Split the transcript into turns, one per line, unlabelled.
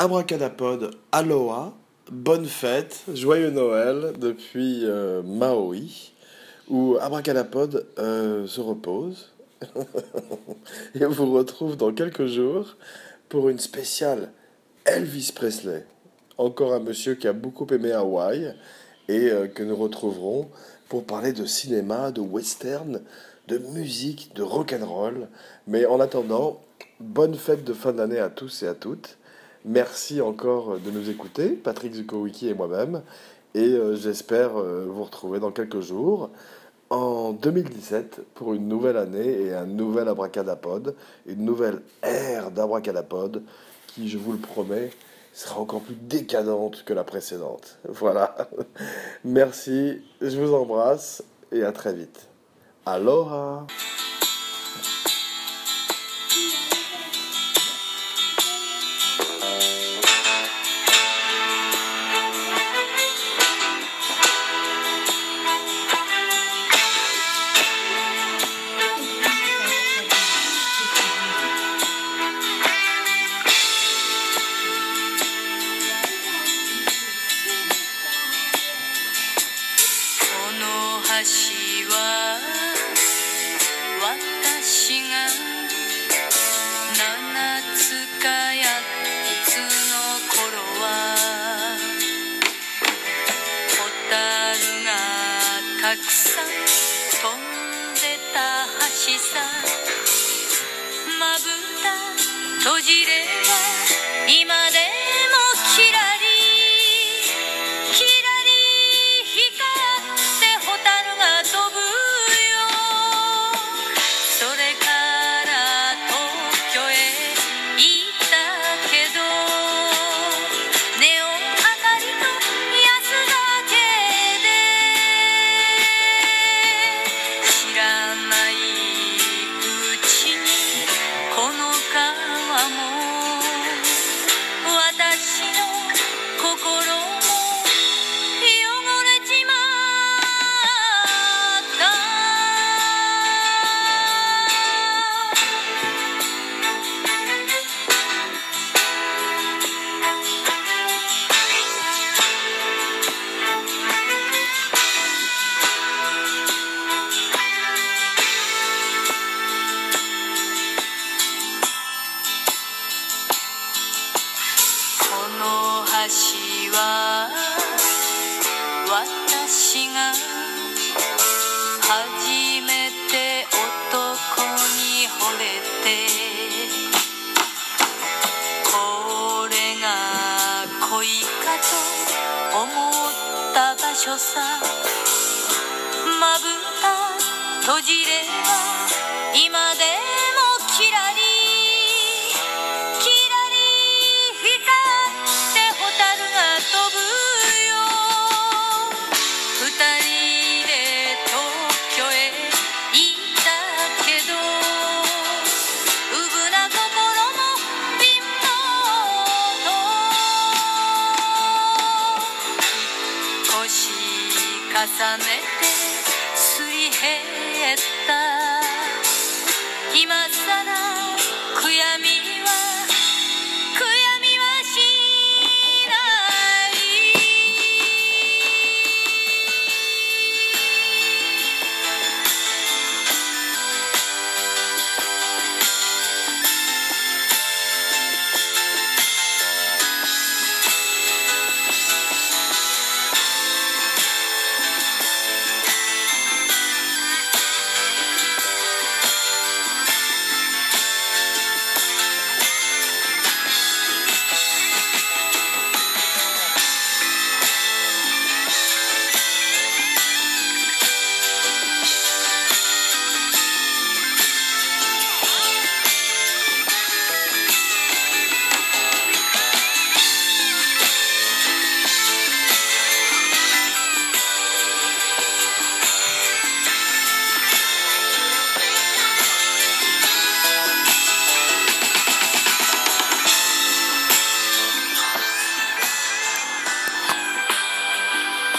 Abracadapod, aloha, bonne fête, joyeux Noël depuis euh, Maui, où Abracadapod euh, se repose. et on vous retrouve dans quelques jours pour une spéciale Elvis Presley. Encore un monsieur qui a beaucoup aimé Hawaï et euh, que nous retrouverons pour parler de cinéma, de western, de musique, de rock and roll. Mais en attendant, bonne fête de fin d'année à tous et à toutes. Merci encore de nous écouter, Patrick Zukowicki et moi-même. Et euh, j'espère euh, vous retrouver dans quelques jours, en 2017, pour une nouvelle année et un nouvel abracadapod, une nouvelle ère d'abracadapod qui, je vous le promets, sera encore plus décadente que la précédente. Voilà. Merci, je vous embrasse et à très vite. Aloha
たくさん飛んでた橋さまぶた閉じれ初めて男に惚れてこれが恋かと思った場所さ。まぶた閉じれば今でも重ねてすり減った。今さら